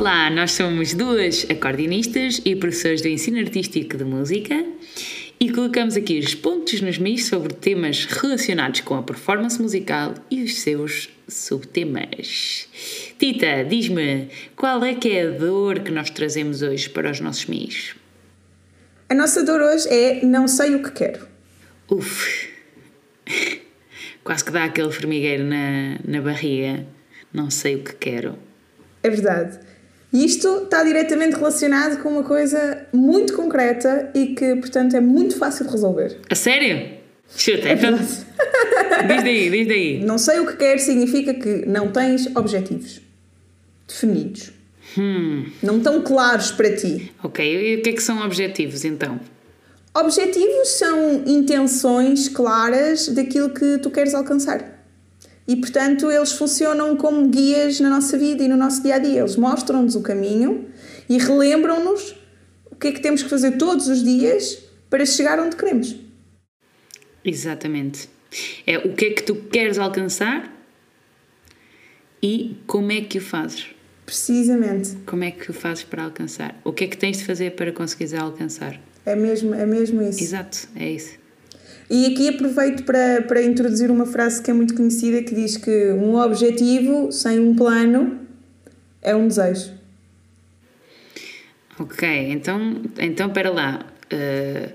Olá, nós somos duas acordeonistas e professores do ensino artístico de música e colocamos aqui os pontos nos mis sobre temas relacionados com a performance musical e os seus subtemas. Tita, diz-me, qual é que é a dor que nós trazemos hoje para os nossos mis? A nossa dor hoje é não sei o que quero. Uf, quase que dá aquele formigueiro na, na barriga. Não sei o que quero. É verdade. E isto está diretamente relacionado com uma coisa muito concreta e que, portanto, é muito fácil de resolver. A sério? Chuta, É então. Diz daí, diz daí. Não sei o que quero significa que não tens objetivos definidos. Hum, Não estão claros para ti. ok. E o que é que são objetivos então? Objetivos são intenções claras daquilo que tu queres alcançar. E, portanto, eles funcionam como guias na nossa vida e no nosso dia a dia. Eles mostram-nos o caminho e relembram-nos o que é que temos que fazer todos os dias para chegar onde queremos. Exatamente. É o que é que tu queres alcançar e como é que o fazes. Precisamente. Como é que o fazes para alcançar? O que é que tens de fazer para conseguires alcançar? É mesmo, é mesmo isso. Exato, é isso. E aqui aproveito para, para introduzir uma frase que é muito conhecida que diz que um objetivo sem um plano é um desejo. Ok, então, então espera lá. Uh,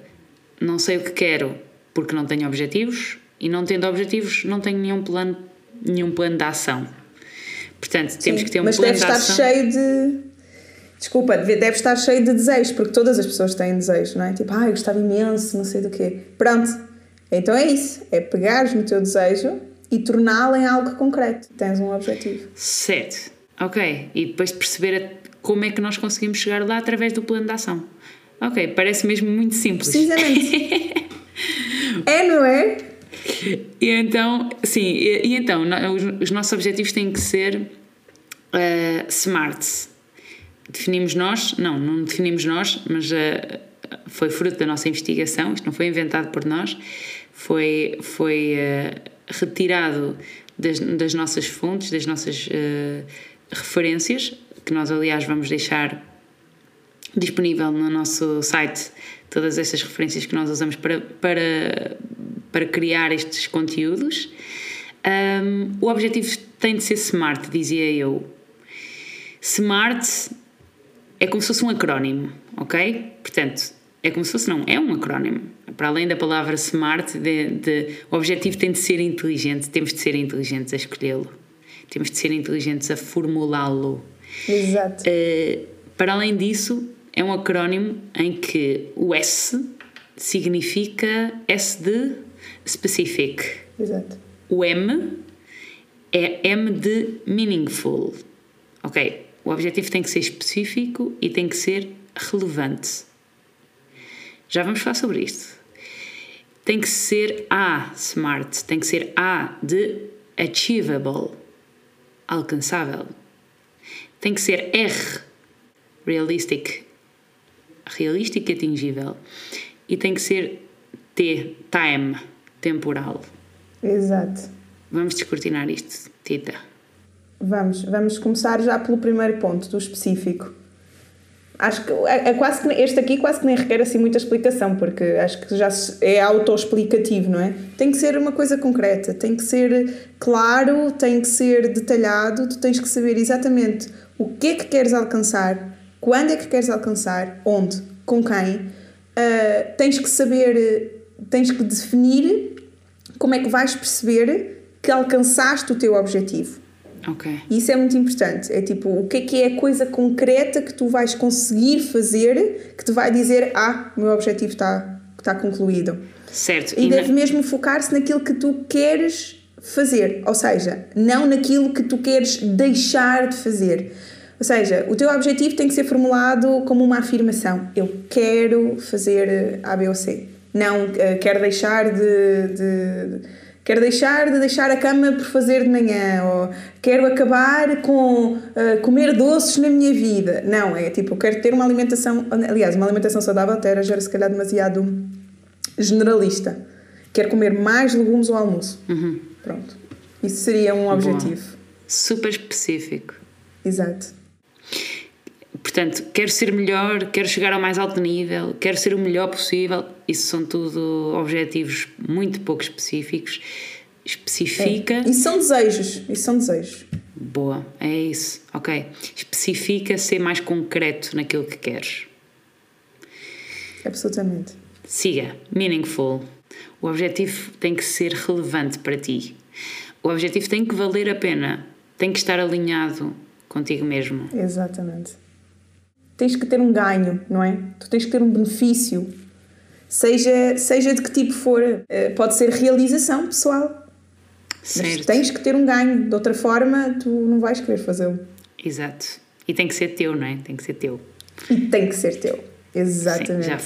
não sei o que quero porque não tenho objetivos e não tendo objetivos não tenho nenhum plano, nenhum plano de ação. Portanto, temos Sim, que ter um Mas plano deve de estar ação. cheio de. Desculpa, deve deve estar cheio de desejos, porque todas as pessoas têm desejos, não é? Tipo, ah, eu gostava imenso, não sei do quê. Pronto. Então é isso. É pegares no teu desejo e torná-lo em algo concreto. Tens um objetivo. Certo, ok. E depois de perceber como é que nós conseguimos chegar lá através do plano de ação. Ok, parece mesmo muito simples. Precisamente. é, não é? E então, sim, e, e então, no- os, os nossos objetivos têm que ser eh, smart. Definimos nós, não, não definimos nós, mas eh, foi fruto da nossa investigação, isto não foi inventado por nós, foi, foi eh, retirado das, das nossas fontes, das nossas eh, referências, que nós, aliás, vamos deixar disponível no nosso site todas essas referências que nós usamos para, para, para criar estes conteúdos. Um, o objetivo tem de ser SMART, dizia eu. SMART é como se fosse um acrónimo, ok? Portanto, é como se fosse, não, é um acrónimo. Para além da palavra SMART, de, de- o objetivo tem de ser inteligente, temos de ser inteligentes a escolhê-lo, temos de ser inteligentes a formulá-lo. Exato. Uh, para além disso, é um acrónimo em que o S significa S de specific. Exato. O M é M de meaningful. Ok, o objetivo tem que ser específico e tem que ser relevante. Já vamos falar sobre isto. Tem que ser A, smart. Tem que ser A de achievable, alcançável. Tem que ser R, realistic, realístico e atingível. E tem que ser T, time, temporal. Exato. Vamos descortinar isto, Tita. Vamos, vamos começar já pelo primeiro ponto, do específico. Acho que é, é quase que este aqui quase que nem requer assim muita explicação, porque acho que já é autoexplicativo, não é? Tem que ser uma coisa concreta, tem que ser claro, tem que ser detalhado, tu tens que saber exatamente o que é que queres alcançar, quando é que queres alcançar, onde, com quem. Ah, tens que saber, tens que definir como é que vais perceber que alcançaste o teu objetivo. Ok. E Isso é muito importante. É tipo, o que é que é a coisa concreta que tu vais conseguir fazer que te vai dizer: Ah, o meu objetivo está, está concluído. Certo. E, na- deve mesmo focar-se naquilo que tu queres fazer. Ou seja, não naquilo que tu queres deixar de fazer. Ou seja, o teu objetivo tem que ser formulado como uma afirmação: Eu quero fazer A, B ou C. Não, eh, quero deixar de, de- Quero deixar de deixar a cama por fazer de manhã, ou quero acabar com eh, comer doces na minha vida. Não, é tipo, eu quero ter uma alimentação. Aliás, uma alimentação saudável até era já se calhar demasiado generalista. Quero comer mais legumes ao almoço. Pronto. Isso seria um objetivo. super específico. Exato. Portanto, quero ser melhor, quero chegar ao mais alto nível, quero ser o melhor possível. Isso são tudo objetivos muito pouco específicos. Especifica. É. Isso são desejos. Isso são desejos. Boa, é isso. Ok. Especifica ser mais concreto naquilo que queres. Absolutamente. Siga. Meaningful. O objetivo tem que ser relevante para ti. O objetivo tem que valer a pena. Tem que estar alinhado contigo mesmo. Exatamente. Tens que ter um ganho, não é? Tu tens que ter um benefício. Seja, seja de que tipo for. Eh, pode ser realização pessoal. Certo. Mas tens que ter um ganho. De outra forma, tu não vais querer fazê-lo. Exato. E tem que ser teu, não é? Tem que ser teu. E tem que ser teu. Exatamente. Sim, já,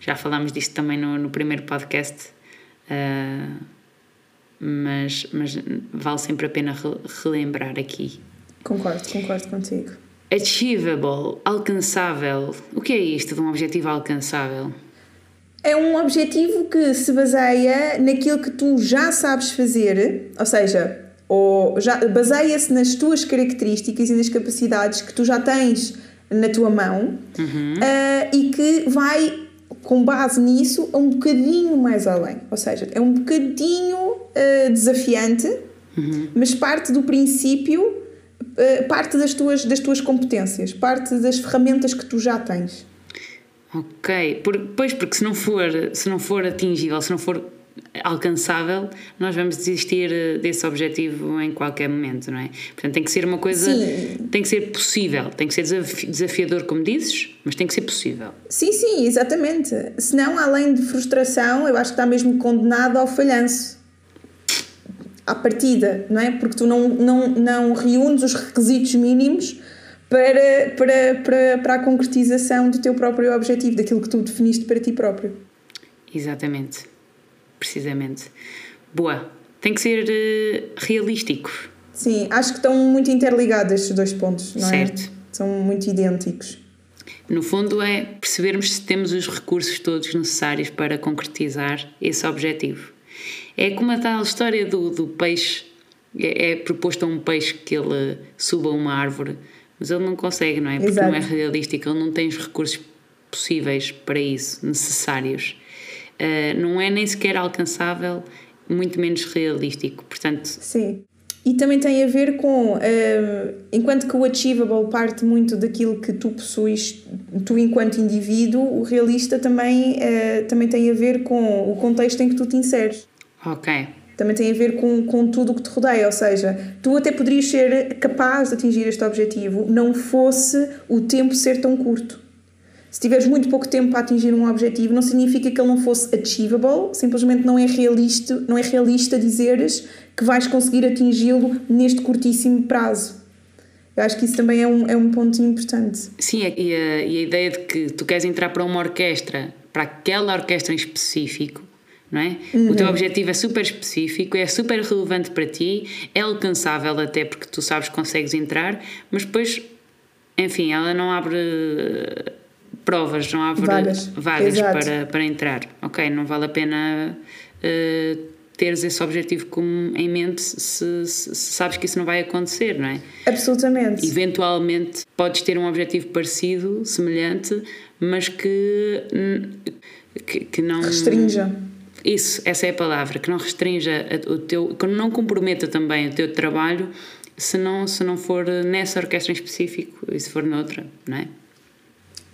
já falámos disto também no, no primeiro podcast. Uh, mas, mas vale sempre a pena relembrar aqui. Concordo, concordo contigo. Achievable, alcançável. O que é isto de um objetivo alcançável? É um objetivo que se baseia naquilo que tu já sabes fazer, ou seja, ou já baseia-se nas tuas características e nas capacidades que tu já tens na tua mão uhum. uh, e que vai, com base nisso, um bocadinho mais além. Ou seja, é um bocadinho uh, desafiante, uhum. mas parte do princípio, parte das tuas, das tuas competências, parte das ferramentas que tu já tens. Ok, Por, pois porque se não for se não for atingível, se não for alcançável, nós vamos desistir eh, desse objetivo em qualquer momento, não é? Portanto, tem que ser uma coisa, sim. tem que ser possível, tem que ser desafiador, como dizes, mas tem que ser possível. Sim, sim, exatamente. Senão, além de frustração, eu acho que está mesmo condenado ao falhanço. À partida, não é? Porque tu não, não, não reúnes os requisitos mínimos para, para, para, para a concretização do teu próprio objetivo, daquilo que tu definiste para ti próprio. Exatamente precisamente. Boa. Tem que ser uh, realístico. Sim, acho que estão muito interligados estes dois pontos, não certo. é? Certo. São muito idênticos. No fundo, é percebermos se temos os recursos todos necessários para concretizar esse objetivo. É como a tal história do, do peixe. É, é proposto a um peixe que ele suba uma árvore, mas ele não consegue, não é? Porque Exato. não é realístico, ele não tem os recursos possíveis para isso, necessários. Eh, não é nem sequer alcançável, muito menos realístico. Portanto, Sim. E também tem a ver com, uh, enquanto que o achievable parte muito daquilo que tu possuis, tu enquanto indivíduo, o realista também, uh, também tem a ver com o contexto em que tu te inseres. Ok. Também tem a ver com, com tudo o que te rodeia, ou seja, tu até poderias ser capaz de atingir este objetivo, não fosse o tempo ser tão curto. Se tiveres muito pouco tempo para atingir um objetivo, não significa que ele não fosse achievable, simplesmente não é realista, não é realista dizeres que vais conseguir atingi-lo neste curtíssimo prazo. Eu acho que isso também é um, é um ponto importante. Sim, e a, e a ideia de que tu queres entrar para uma orquestra, para aquela orquestra em específico, não é? Uhum. O teu uhum. objetivo é super específico, é super relevante para ti, é alcançável até porque tu sabes que consegues entrar, mas depois, enfim, ela não abre provas, não há vagas, vagas para, para entrar. Ok, não vale a pena uh, teres esse objetivo como em mente se, se, se, sabes que isso não vai acontecer, não é? Absolutamente. Eventualmente podes ter um objetivo parecido, semelhante, mas que, que, que não. Restrinja. Isso, essa é a palavra, que não restrinja o teu. que não comprometa também o teu trabalho se não, se não for nessa orquestra em específico e se for noutra, não é?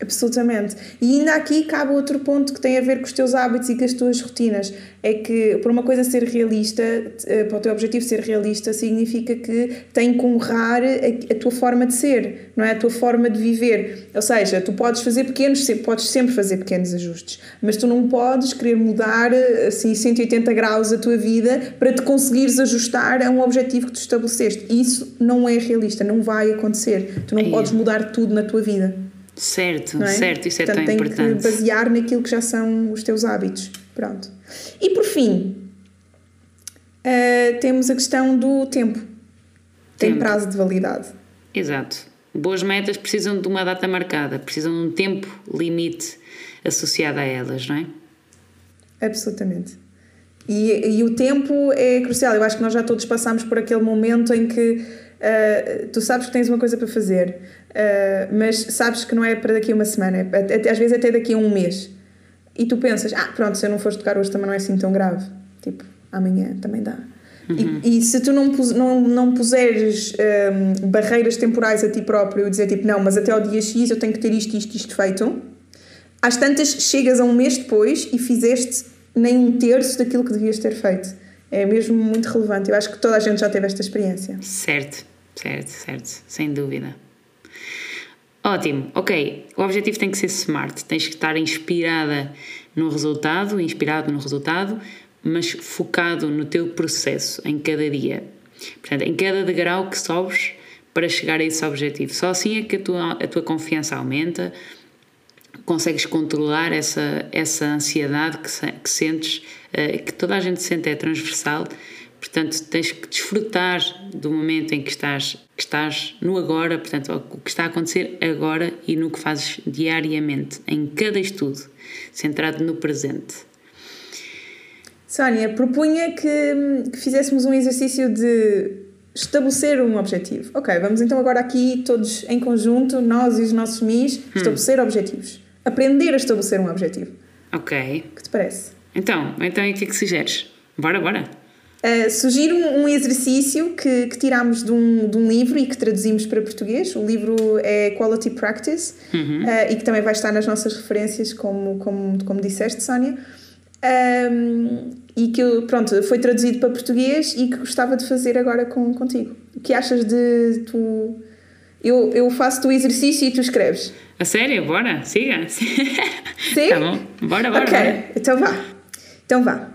Absolutamente. E ainda aqui cabe outro ponto que tem a ver com os teus hábitos e com as tuas rotinas. É que, por uma coisa ser realista, eh, para o teu objetivo ser realista, significa que tem que honrar a, a, tua forma de ser, não é? A tua forma de viver. Ou seja, tu podes fazer pequenos, podes sempre fazer pequenos ajustes, mas tu não podes querer mudar assim 180 graus a tua vida para te conseguires ajustar a um objetivo que tu estabeleceste. Isso não é realista, não vai acontecer. Tu não é. podes mudar tudo na tua vida. Certo, é? certo, isso é Portanto, tão tem importante. que basear naquilo que já são os teus hábitos. Pronto. E por fim, uh, temos a questão do tempo. Tem tempo. prazo de validade. Exato. Boas metas precisam de uma data marcada, precisam de um tempo limite associado a elas, não é? Absolutamente. E, e o tempo é crucial. Eu acho que nós já todos passamos por aquele momento em que uh, tu sabes que tens uma coisa para fazer, uh, mas sabes que não é para daqui a uma semana, é até, às vezes até daqui a um mês. E tu pensas, ah, pronto, se eu não fores tocar hoje também não é assim tão grave. Tipo, amanhã também dá. Uhum. E, e, se tu não, não, não puseres um, barreiras temporais a ti próprio e dizer tipo, não, mas até ao dia X eu tenho que ter isto, isto, isto feito, às tantas chegas a um mês depois e fizeste nem um terço daquilo que devias ter feito. É mesmo muito relevante. Eu acho que toda a gente já teve esta experiência. Certo, certo, certo, sem dúvida. Ótimo, ok. O objetivo tem que ser smart, tens que estar inspirada no resultado, inspirado no resultado, mas focado no teu processo em cada dia. Portanto, em cada degrau que sobes para chegar a esse objetivo. Só assim é que a tua, a tua confiança aumenta, consegues controlar essa, essa ansiedade que, que sentes, uh, que toda a gente sente, é transversal. Portanto, tens que desfrutar do momento em que estás, que estás no agora, portanto, o que está a acontecer agora e no que fazes diariamente, em cada estudo, centrado no presente. Sónia, propunha que, que fizéssemos um exercício de estabelecer um objetivo. Ok, vamos então agora aqui todos em conjunto, nós e os nossos MIs, hum. estabelecer objetivos. Aprender a estabelecer um objetivo. Ok. O que te parece? Então, então e o que é que sugeres? Bora, bora. Uh, sugiro um, um exercício que, que tirámos de um, de um livro e que traduzimos para português. O livro é Quality Practice uhum. uh, e que também vai estar nas nossas referências, como, como, como disseste, Sónia um, e que pronto, foi traduzido para português e que gostava de fazer agora com, contigo. O que achas de tu. Eu, eu faço o exercício e tu escreves. A sério? Bora, siga. Sim? Tá bom, bora, bora. Ok, bora. então vá. Então vá.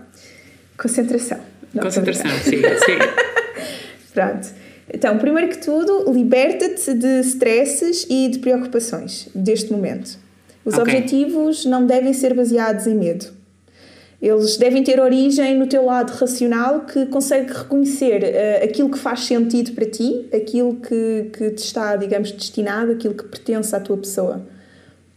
Concentração. Não, Concentração, siga, siga. Pronto. Então, primeiro que tudo, liberta-te de stresses e de preocupações deste momento. Os okay. objetivos não devem ser baseados em medo eles devem ter origem no teu lado racional que consegue reconhecer uh, aquilo que faz sentido para ti, aquilo que, que te está, digamos, destinado, aquilo que pertence à tua pessoa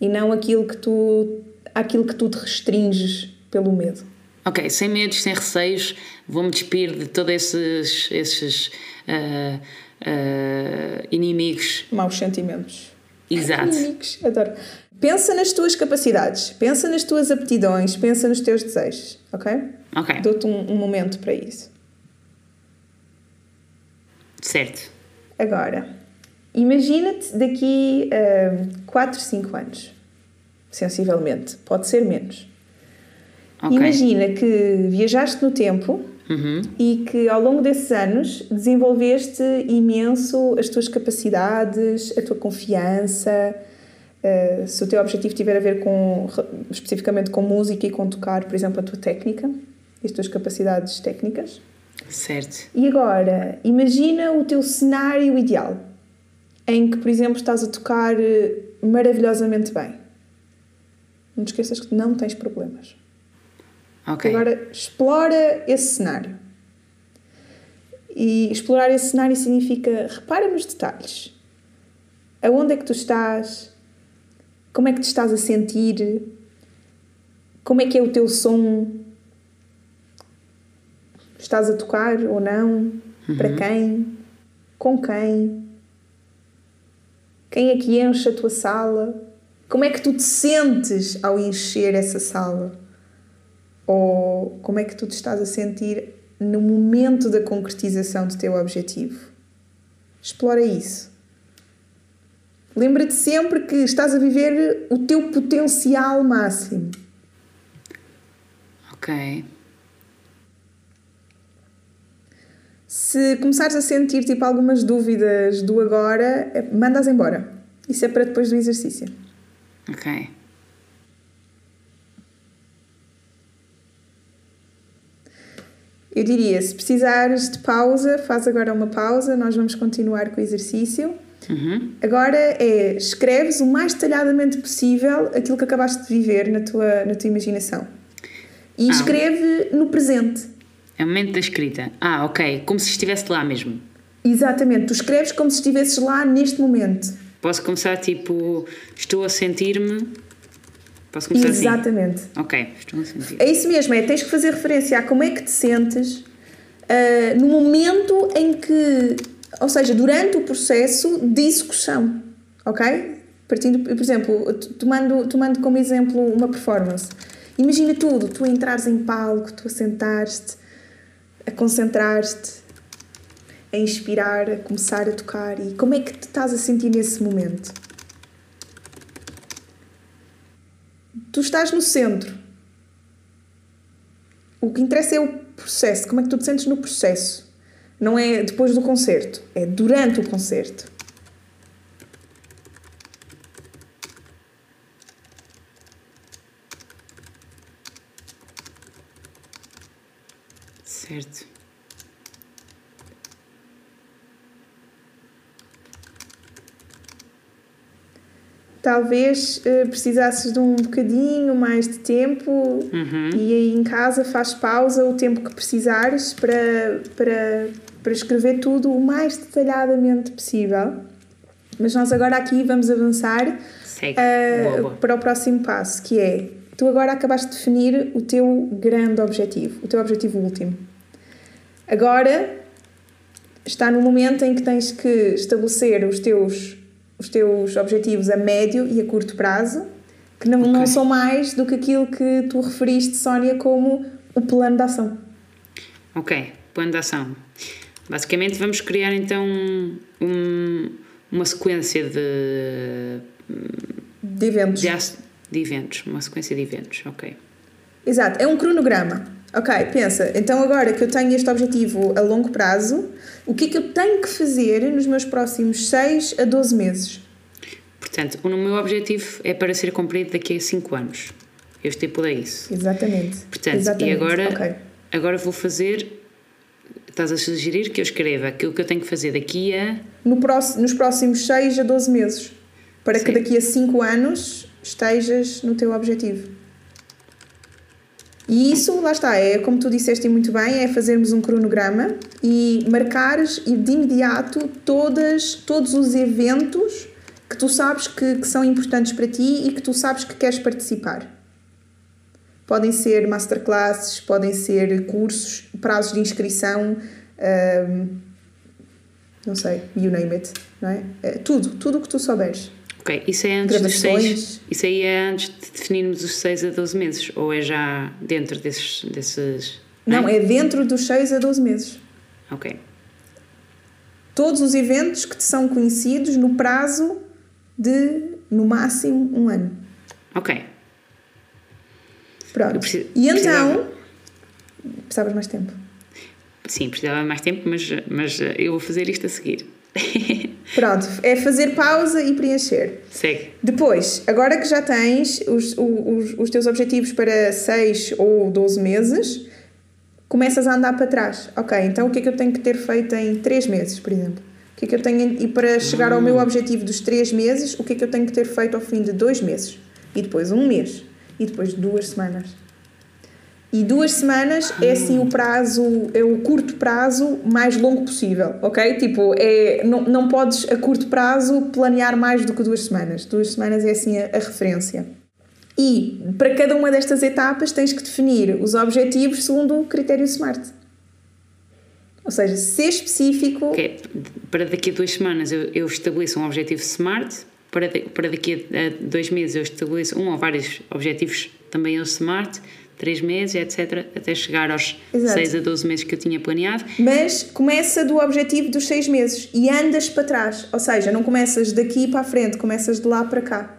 e não aquilo que tu, aquilo que tu te restringes pelo medo. Ok, sem medos, sem receios, vou-me despir de todos esses, esses uh, uh, inimigos. Maus sentimentos. Exato. Inimigos, adoro. Pensa nas tuas capacidades, pensa nas tuas aptidões, pensa nos teus desejos, ok? Ok. Dou-te um, um, momento para isso. Certo. Agora, imagina-te daqui a 4, 5 anos, sensivelmente, pode ser menos. Okay. Imagina que viajaste no tempo uhum. e que ao longo desses anos desenvolveste imenso as tuas capacidades, a tua confiança eh, se o teu objetivo tiver a ver com especificamente com música e com tocar, por exemplo, a tua técnica e as tuas capacidades técnicas. Certo. E agora, imagina o teu cenário ideal, em que, por exemplo, estás a tocar eh, maravilhosamente bem. Não te esqueças que não tens problemas. Ok. Agora, explora esse cenário. E explorar esse cenário significa repara nos detalhes. Aonde é que tu estás? Como é que te estás a sentir? Como é que é o teu som? Estás a tocar ou não? Uhum. Para quem? Com quem? Quem é que enche a tua sala? Como é que tu te sentes ao encher essa sala? Ou como é que tu te estás a sentir no momento da concretização do teu objetivo? Explora isso. Lembra-te sempre que estás a viver o teu potencial máximo. Ok. Se começares a sentir tipo algumas dúvidas do agora, é, manda-as embora. Isso é para depois do exercício. Ok. Eu diria, se precisares de pausa, faz agora uma pausa, nós vamos continuar com o exercício. Uhum. Agora é escreves o mais detalhadamente possível aquilo que acabaste de viver na tua, na tua imaginação. E ah. escreve no presente. É o momento da escrita. Ah, ok. Como se estivesse lá mesmo. Exatamente. Tu escreves como se estivesses lá neste momento. Posso começar tipo, estou a sentir-me. Posso começar assim? Exatamente. Ok, estou a sentir. É isso mesmo, é tens que fazer referência a como é que te sentes ah, no momento em que, ou seja, durante o processo de execução, ok? Partindo, por exemplo, tomando, tomando como exemplo uma performance. Imagina tudo, tu entrares em palco, tu a sentares-te, a concentrar-te, a inspirar, a começar a tocar e como é que te estás a sentir nesse momento? Tu estás no centro. O que interessa é o processo, como é que tu te sentes no processo. Não é depois do concerto, é durante o concerto. Certo. Talvez eh, precisasses de um bocadinho mais de tempo e aí em casa faz pausa o tempo que precisares para, para, para escrever tudo o mais detalhadamente possível. Mas nós agora aqui vamos avançar boa. para o próximo passo, que é tu agora acabaste de definir o teu grande objetivo, o teu objetivo último. Agora está no momento em que tens que estabelecer os teus, os teus objetivos a médio e a curto prazo, que não, não Ok. são mais do que aquilo que tu referiste, Sónia, como o plano de ação. Ok, plano de ação. Basicamente vamos criar então um- uma sequência de, De eventos. de, de eventos. Uma sequência de eventos, ok. Exato, é um cronograma. Ok, pensa, então agora que eu tenho este objetivo a longo prazo, o que é que eu tenho que fazer nos meus próximos 6 a 12 meses? Portanto, o meu objetivo é para ser cumprido daqui a 5 anos. Eu estipulei isso. Exatamente. Portanto, Exatamente. e agora, Ok. agora vou fazer. Estás a sugerir que eu escreva aquilo que eu tenho que fazer daqui a. No próximo, nos próximos 6 a 12 meses, para que Sim. daqui a 5 anos estejas no teu objetivo. E isso, lá está, é como tu disseste muito bem, é fazermos um cronograma e marcares de imediato todas, todos os eventos que tu sabes que, que são importantes para ti e que tu sabes que queres participar. Podem ser masterclasses, podem ser cursos, prazos de inscrição, ahm, não sei, you name it, não é? É tudo, tudo o que tu souberes. Ok, isso é antes dos. 6. Isso aí é antes de definirmos os 6 a 12 meses? Ou é já dentro desses. desses Não, é dentro dos 6 a 12 meses. Ok. Todos os eventos que te são conhecidos no prazo de, no máximo, um ano. Ok. Pronto. Preciso- e então. precisava- Precisavas mais tempo. Sim, precisava mais tempo, mas, mas eu vou fazer isto a seguir. Pronto, é fazer pausa e preencher. Segue. Depois, agora que já tens os, os, os teus objetivos para 6 ou 12 meses, começas a andar para trás. Ok, então o que é que eu tenho que ter feito em 3 meses, por exemplo? O que é que eu tenho, e para chegar ao meu objetivo dos 3 meses, o que é que eu tenho que ter feito ao fim de 2 meses? E depois um mês? E depois duas semanas? E duas semanas é assim o prazo, é o curto prazo mais longo possível, ok? Tipo, é, não, não podes a curto prazo planear mais do que duas semanas. Duas semanas é assim a, a referência. E para cada uma destas etapas tens que definir os objetivos segundo o critério SMART. Ou seja, ser específico. Ok, Para daqui a duas semanas eu, eu estabeleço um objetivo SMART. Para, da- para daqui a, dois meses eu estabeleço um ou vários objetivos também eles SMART. Três meses, etc. Até chegar aos Exato. 6 a 12 meses que eu tinha planeado. Mas começa do objetivo dos seis meses e andas para trás. Ou seja, não começas daqui para a frente, começas de lá para cá.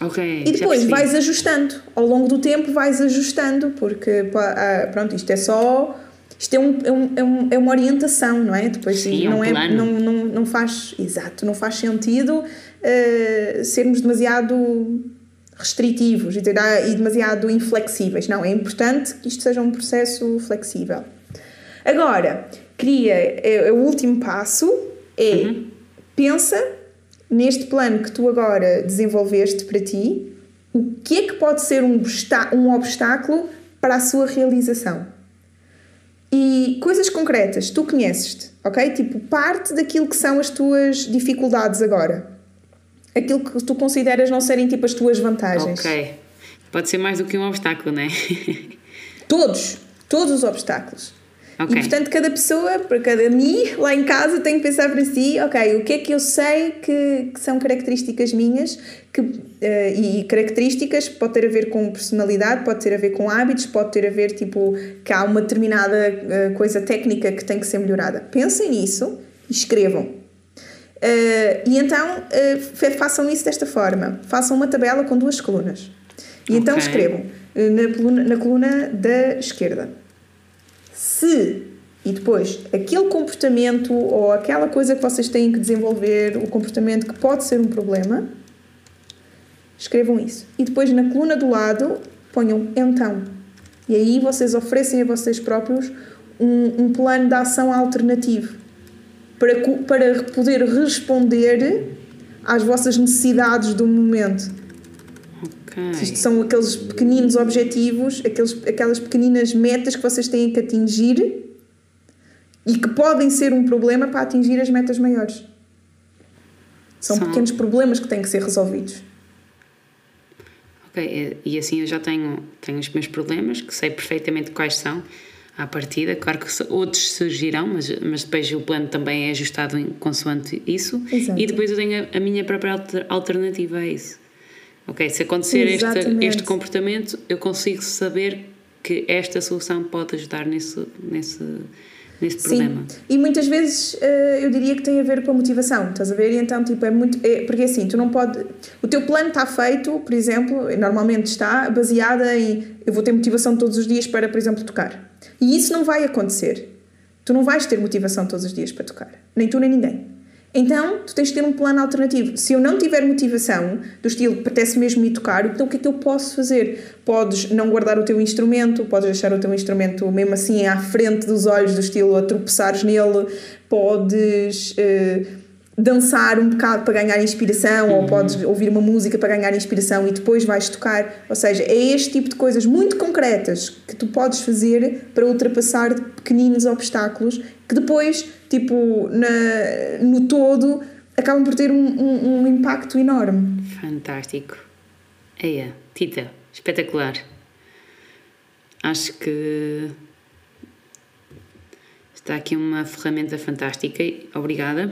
Ok. E depois vais ajustando. Ao longo do tempo vais ajustando, porque ah, pronto, isto é só. Isto é, um, é, um, é, um- é uma orientação, não é? Depois Sim, é um não, é, plano. não, não, não faz. Exato, não faz sentido eh, sermos demasiado restritivos e, demasiado inflexíveis. Não, é importante que isto seja um processo flexível. Agora, queria. É, é o último passo é pensa neste plano que tu agora desenvolveste para ti, o que é que pode ser um, um obstáculo para a sua realização? E coisas concretas, tu conheces-te, ok? Tipo, parte daquilo que são as tuas dificuldades agora. Aquilo que tu consideras não serem tipo as tuas vantagens. Ok. Pode ser mais do que um obstáculo, não é? Todos, todos os obstáculos. Ok. E portanto, cada pessoa, para cada mim, lá em casa, tem que pensar para si: ok, o que é que eu sei que, que são características minhas que, eh, e características pode ter a ver com personalidade, pode ter a ver com hábitos, pode ter a ver tipo que há uma determinada eh, coisa técnica que tem que ser melhorada. Pensem nisso e escrevam. Eh, e então fa- façam isso desta forma: façam uma tabela com duas colunas. E então Ok. escrevam eh, na coluna, na coluna da esquerda se e depois aquele comportamento ou aquela coisa que vocês têm que desenvolver, o comportamento que pode ser um problema, escrevam isso. E depois na coluna do lado ponham então. E aí vocês oferecem a vocês próprios um, um plano de ação alternativo para, para poder responder às vossas necessidades do momento. Ok. Isto são aqueles pequeninos objetivos, aqueles, aquelas pequeninas metas que vocês têm que atingir e que podem ser um problema para atingir as metas maiores. São São- pequenos problemas que têm que ser resolvidos. Ok, e assim eu já tenho, tenho os meus problemas, que sei perfeitamente quais são à partida. Claro que outros surgirão, mas, mas depois o plano também é ajustado em, consoante isso. Exato. E depois eu tenho a, a minha própria alter- alternativa a isso. Ok, se acontecer este, este comportamento, eu consigo saber que esta solução pode ajudar nesse, nesse, nesse problema. Sim, e muitas vezes eh, eu diria que tem a ver com a motivação, estás a ver? E então, tipo, é muito. É, porque assim, tu não pode. O teu plano está feito, por exemplo, normalmente está baseada em eu vou ter motivação todos os dias para, por exemplo, tocar. E isso não vai acontecer. Tu não vais ter motivação todos os dias para tocar. Nem tu, nem ninguém. Então, tu tens de ter um plano alternativo. Se eu não tiver motivação, do estilo, apetece mesmo ir tocar, então o que é que eu posso fazer? Podes não guardar o teu instrumento, podes deixar o teu instrumento mesmo assim à frente dos olhos, do estilo, a tropeçares nele, podes eh, dançar um bocado para ganhar inspiração, ou podes ouvir uma música para ganhar inspiração e depois vais tocar. Ou seja, é este tipo de coisas muito concretas que tu podes fazer para ultrapassar pequeninos obstáculos que depois, tipo, na, no todo, acabam por ter um, um, um impacto enorme. Fantástico. Eia, Tita, espetacular. Acho que está aqui uma ferramenta fantástica. Obrigada.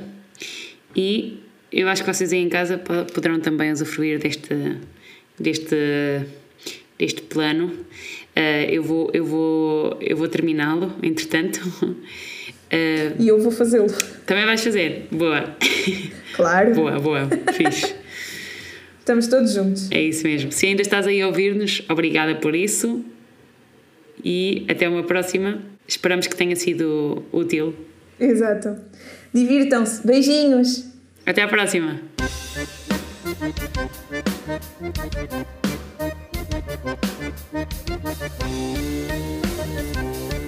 E eu acho que vocês aí em casa po- poderão também usufruir deste, deste, deste plano. Eh, eu vou, eu vou, eu vou terminá-lo, entretanto. Eh, E eu vou fazê-lo. também vais fazer? Boa. Claro, Boa, boa. Fixe. estamos todos juntos. É isso mesmo. Se ainda estás aí a ouvir-nos, obrigada por isso. E até uma próxima. Esperamos que tenha sido útil. Exato. Divirtam-se. Beijinhos. Até à próxima! Thank